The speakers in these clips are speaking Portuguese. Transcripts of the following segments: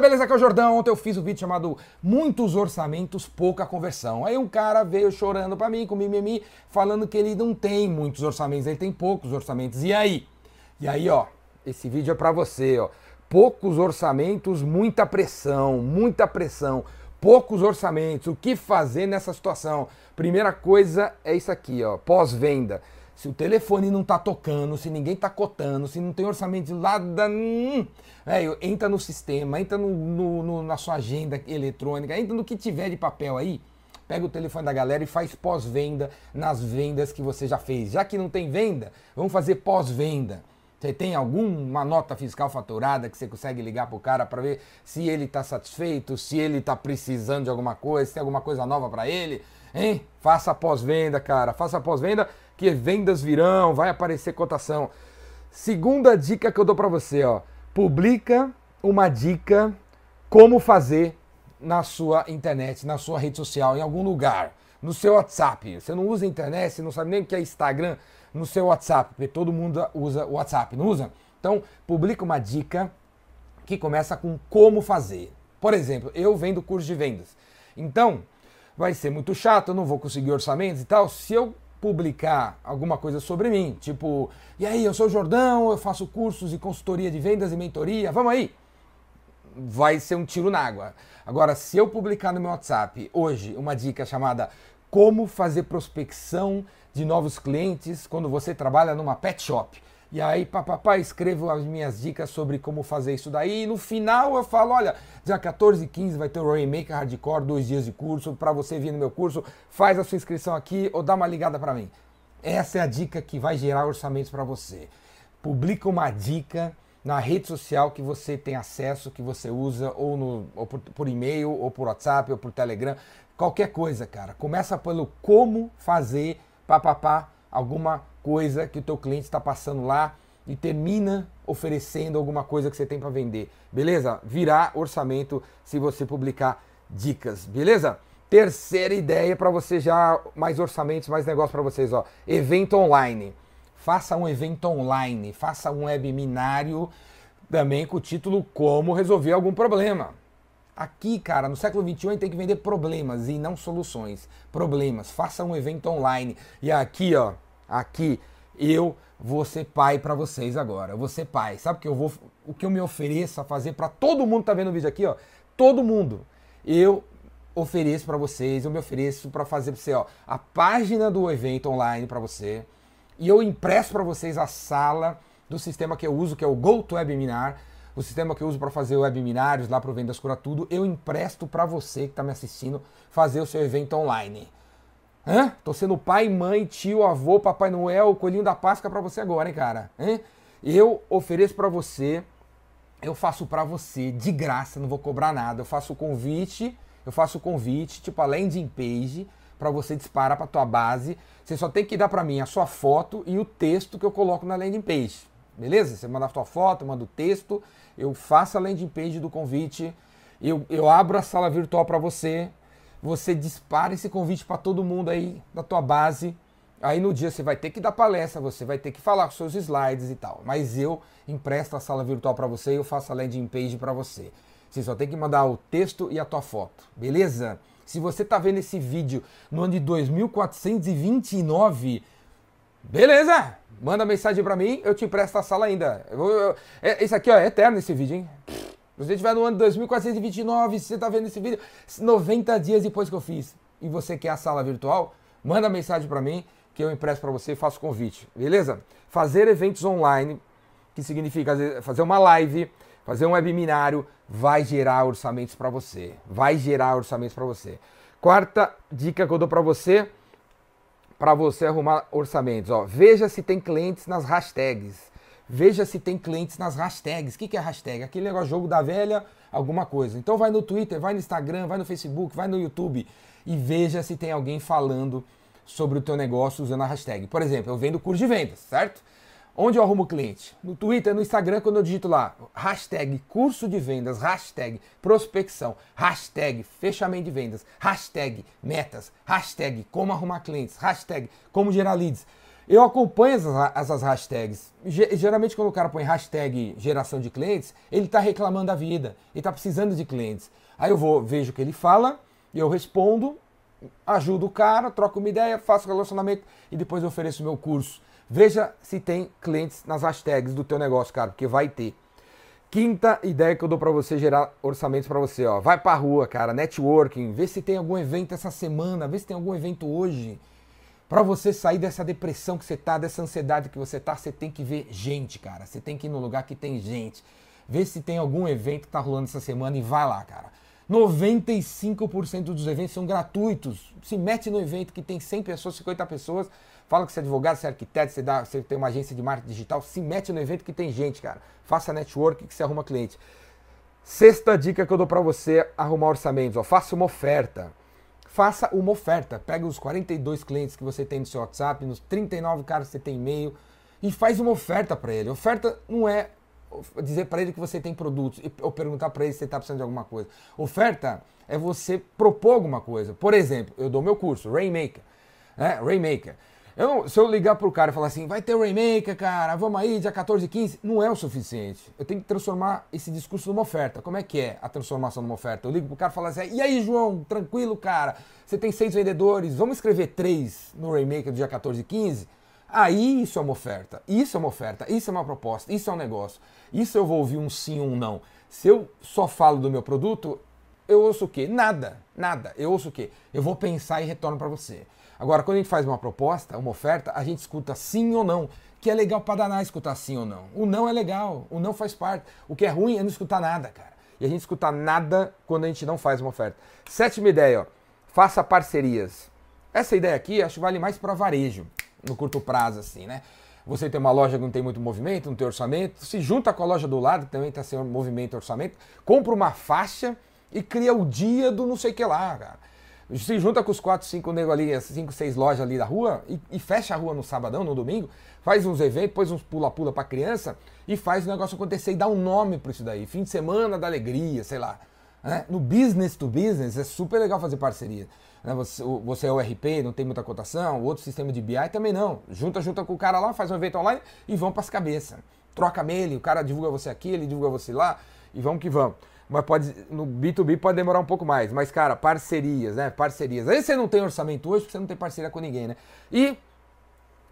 Beleza? Aqui é o Jordão. Ontem eu fiz um vídeo chamado Muitos Orçamentos, Pouca Conversão. Aí um cara veio chorando pra mim, com mimimi, falando que ele não tem muitos orçamentos, ele tem poucos orçamentos. E aí? E aí, ó, esse vídeo é pra você, ó. Poucos orçamentos, muita pressão, muita pressão. Poucos orçamentos, o que fazer nessa situação? Primeira coisa é isso aqui, ó, pós-venda. Se o telefone não tá tocando, se ninguém tá cotando, se não tem orçamento de nada, véio, entra no sistema, entra no, no, no, na sua agenda eletrônica, entra no que tiver de papel aí, pega o telefone da galera e faz pós-venda nas vendas que você já fez. Já que não tem venda, vamos fazer pós-venda. Você tem alguma nota fiscal faturada que você consegue ligar pro cara para ver se ele está satisfeito, se ele está precisando de alguma coisa, se tem alguma coisa nova para ele? Hein? Faça pós-venda, cara. Faça pós-venda que vendas virão, vai aparecer cotação. Segunda dica que eu dou para você, ó. Publica uma dica como fazer na sua internet, na sua rede social, em algum lugar, no seu WhatsApp. Você não usa internet, você não sabe nem o que é Instagram, no seu WhatsApp, porque todo mundo usa WhatsApp, não usa? Então, publica uma dica que começa com como fazer. Por exemplo, eu vendo curso de vendas. Então, vai ser muito chato, eu não vou conseguir orçamentos e tal. Se eu publicar alguma coisa sobre mim, tipo, e aí, eu sou o Jordão, eu faço cursos e consultoria de vendas e mentoria, vamos aí. Vai ser um tiro na água. Agora, se eu publicar no meu WhatsApp hoje uma dica chamada Como fazer prospecção de novos clientes quando você trabalha numa pet shop. E aí, papapá, escrevo as minhas dicas sobre como fazer isso daí. E no final eu falo, olha, dia 14 e 15 vai ter o Rainmaker Hardcore, dois dias de curso. Para você vir no meu curso, faz a sua inscrição aqui ou dá uma ligada para mim. Essa é a dica que vai gerar orçamentos para você. Publica uma dica na rede social que você tem acesso, que você usa, ou, no, ou por, por e-mail, ou por WhatsApp, ou por Telegram. Qualquer coisa, cara. Começa pelo como fazer, papapá, alguma coisa que o teu cliente está passando lá e termina oferecendo alguma coisa que você tem para vender. Beleza? Virar orçamento se você publicar dicas. Beleza? Terceira ideia para você já mais orçamentos, mais negócio para vocês, ó. Evento online. Faça um evento online, faça um webinário também com o título Como resolver algum problema. Aqui, cara, no século XXI a gente tem que vender problemas e não soluções. Problemas. Faça um evento online. E aqui, ó, aqui eu vou ser pai para vocês agora. Eu vou ser pai. Sabe o que eu vou, o que eu me ofereço a fazer para todo mundo que tá vendo o vídeo aqui, ó? Todo mundo. Eu ofereço para vocês, eu me ofereço para fazer para você, ó, a página do evento online para você. E eu impresso para vocês a sala do sistema que eu uso, que é o GoToWebinar, o sistema que eu uso para fazer webinários lá para o Vendas Cura Tudo, eu empresto para você que está me assistindo fazer o seu evento online. Hã? Tô sendo pai, mãe, tio, avô, Papai Noel, coelhinho da Páscoa para você agora, hein, cara? Hã? Eu ofereço para você, eu faço para você de graça, não vou cobrar nada. Eu faço o convite, eu faço o convite, tipo a landing page, para você disparar para tua base. Você só tem que dar para mim a sua foto e o texto que eu coloco na landing page. Beleza? Você manda a sua foto, manda o texto, eu faço a landing page do convite, eu, eu abro a sala virtual para você, você dispara esse convite para todo mundo aí da tua base. Aí no dia você vai ter que dar palestra, você vai ter que falar com seus slides e tal. Mas eu empresto a sala virtual para você e eu faço a landing page para você. Você só tem que mandar o texto e a tua foto, beleza? Se você está vendo esse vídeo no ano de 2429, beleza? Manda mensagem para mim, eu te empresto a sala ainda. Eu, eu, é, esse aqui ó, é eterno esse vídeo, hein? Você estiver no ano 2429, se você está vendo esse vídeo 90 dias depois que eu fiz e você quer a sala virtual, manda mensagem para mim que eu impresso para você e faço convite, beleza? Fazer eventos online, que significa fazer uma live, fazer um webinário, vai gerar orçamentos para você. Vai gerar orçamentos para você. Quarta dica que eu dou para você, para você arrumar orçamentos, ó, veja se tem clientes nas hashtags. Veja se tem clientes nas hashtags. O que, que é hashtag? Aquele negócio jogo da velha, alguma coisa. Então vai no Twitter, vai no Instagram, vai no Facebook, vai no YouTube e veja se tem alguém falando sobre o teu negócio usando a hashtag. Por exemplo, eu vendo curso de vendas, certo? Onde eu arrumo cliente? No Twitter, no Instagram, quando eu digito lá, hashtag curso de vendas, hashtag prospecção, hashtag fechamento de vendas, hashtag metas, hashtag como arrumar clientes, hashtag como gerar leads Eu acompanho essas, essas hashtags. Geralmente, quando o cara põe hashtag geração de clientes, ele está reclamando da vida, ele está precisando de clientes. Aí eu vou, vejo o que ele fala, eu respondo, ajudo o cara, troco uma ideia, faço relacionamento e depois ofereço meu curso. Veja se tem clientes nas hashtags do teu negócio, cara, porque vai ter. Quinta ideia que eu dou para você gerar orçamentos para você, ó. Vai pra rua, cara, networking, vê se tem algum evento essa semana, vê se tem algum evento hoje. Para você sair dessa depressão que você tá, dessa ansiedade que você tá, você tem que ver gente, cara. Você tem que ir no lugar que tem gente. Vê se tem algum evento que tá rolando essa semana e vai lá, cara. 95% dos eventos são gratuitos. Se mete no evento que tem 100 pessoas, 50 pessoas, fala que você é advogado, você é arquiteto, você, dá, você tem uma agência de marketing digital, se mete no evento que tem gente, cara. Faça network que você arruma cliente. Sexta dica que eu dou para você arrumar orçamentos, ó, faça uma oferta faça uma oferta. Pega os 42 clientes que você tem no seu WhatsApp, nos 39 caras que você tem e-mail e faz uma oferta para ele. Oferta não é dizer para ele que você tem produtos ou perguntar para ele se ele está precisando de alguma coisa. Oferta é você propor alguma coisa. Por exemplo, eu dou meu curso, Rainmaker. Né? Rainmaker. Eu se eu ligar pro cara e falar assim, vai ter o Rainmaker, cara, vamos aí, dia 14 e 15, não é o suficiente. Eu tenho que transformar esse discurso numa oferta. Como é que é a transformação numa oferta? Eu ligo pro cara e falo assim, e aí, João, tranquilo, cara? Você tem seis vendedores, vamos escrever três no Rainmaker do dia 14 e 15? Aí isso é uma oferta, isso é uma oferta, isso é uma proposta, isso é um negócio. Isso eu vou ouvir um sim ou um não. Se eu só falo do meu produto, eu ouço o quê? Nada, nada. Eu ouço o quê? Eu vou pensar e retorno para você. Agora, quando a gente faz uma proposta, uma oferta, a gente escuta sim ou não, que é legal para danar escutar sim ou não. O não é legal, o não faz parte. O que é ruim é não escutar nada, cara. E a gente escuta nada quando a gente não faz uma oferta. Sétima ideia, ó, faça parcerias. Essa ideia aqui acho que vale mais para varejo, no curto prazo, assim, né? Você tem uma loja que não tem muito movimento, não tem orçamento, se junta com a loja do lado, que também está sem movimento orçamento, compra uma faixa e cria o dia do não sei o que lá, cara se junta com os 4, 5 negros ali, 5, 6 lojas ali da rua e, e, fecha a rua no sabadão, no domingo, faz uns eventos, põe uns pula-pula pra criança e faz o negócio acontecer e dá um nome para isso daí. Fim de semana da alegria, sei lá. Né? No business to business é super legal fazer parceria. Né? Você, você é o RP, não tem muita cotação, outro sistema de BI também não. Junta, junta com o cara lá, faz um evento online e vão para as cabeças. Troca mail, o cara divulga você aqui, ele divulga você lá e vamos que vamos mas pode no B2B pode demorar um pouco mais. Mas, cara, parcerias, né? Parcerias. Aí você não tem orçamento hoje porque você não tem parceria com ninguém, né? E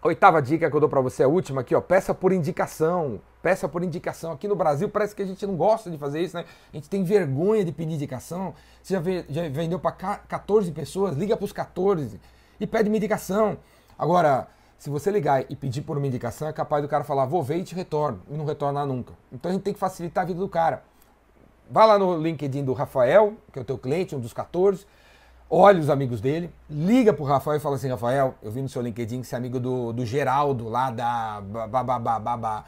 a oitava dica que eu dou para você, a última aqui, ó, peça por indicação. Peça por indicação. Aqui no Brasil parece que a gente não gosta de fazer isso, né? A gente tem vergonha de pedir indicação. Você já, já vendeu para 14 pessoas, liga para os 14 e pede uma indicação. Agora, se você ligar e pedir por uma indicação, é capaz do cara falar, vou ver e te retorno, e não retornar nunca. Então a gente tem que facilitar a vida do cara. Vai lá no LinkedIn do Rafael, que é o teu cliente, um dos 14. Olha os amigos dele, liga pro Rafael e fala assim: Rafael, eu vi no seu LinkedIn que você é amigo do, do Geraldo lá da babá.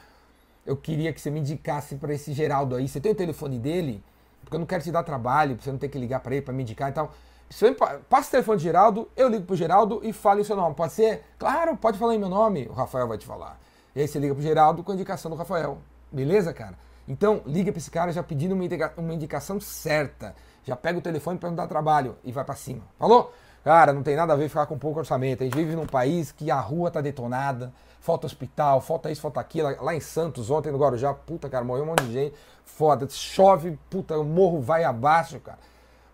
Eu queria que você me indicasse para esse Geraldo aí. Você tem o telefone dele? Porque eu não quero te dar trabalho, pra você não ter que ligar para ele para me indicar e tal. Você passa o telefone do Geraldo, eu ligo pro Geraldo e falo o seu nome. Pode ser? Claro, pode falar em meu nome. O Rafael vai te falar. E aí você liga pro Geraldo com a indicação do Rafael. Beleza, cara? Então, liga para esse cara já pedindo uma, indica uma indicação certa. Já pega o telefone para não dar trabalho e vai para cima. Falou? Cara, não tem nada a ver ficar com pouco orçamento. A gente vive num país que a rua tá detonada, falta hospital, falta isso, falta aquilo. Lá em Santos, ontem no Guarujá, puta, cara, morreu um monte de gente. Foda, chove, puta, o morro vai abaixo, cara.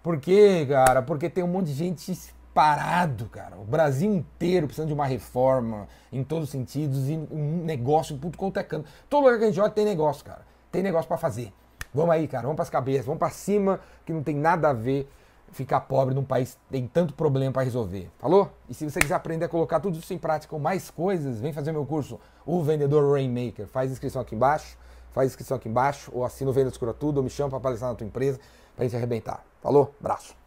Por quê, cara? Porque tem um monte de gente parado, cara. O Brasil inteiro precisando de uma reforma em todos os sentidos e um negócio, puto quanto é. Todo lugar que a gente olha tem negócio, cara tem negócio para fazer. Vamos aí, cara, vamos para as cabeças, vamos para cima, que não tem nada a ver ficar pobre num país que tem tanto problema para resolver. Falou? E se você quiser aprender a colocar tudo isso em prática com mais coisas, vem fazer meu curso, o Vendedor Rainmaker. Faz inscrição aqui embaixo, faz inscrição aqui embaixo, ou assina o Vendas Cura Tudo, ou me chama para palestrar na tua empresa, para gente arrebentar. Falou? Braço.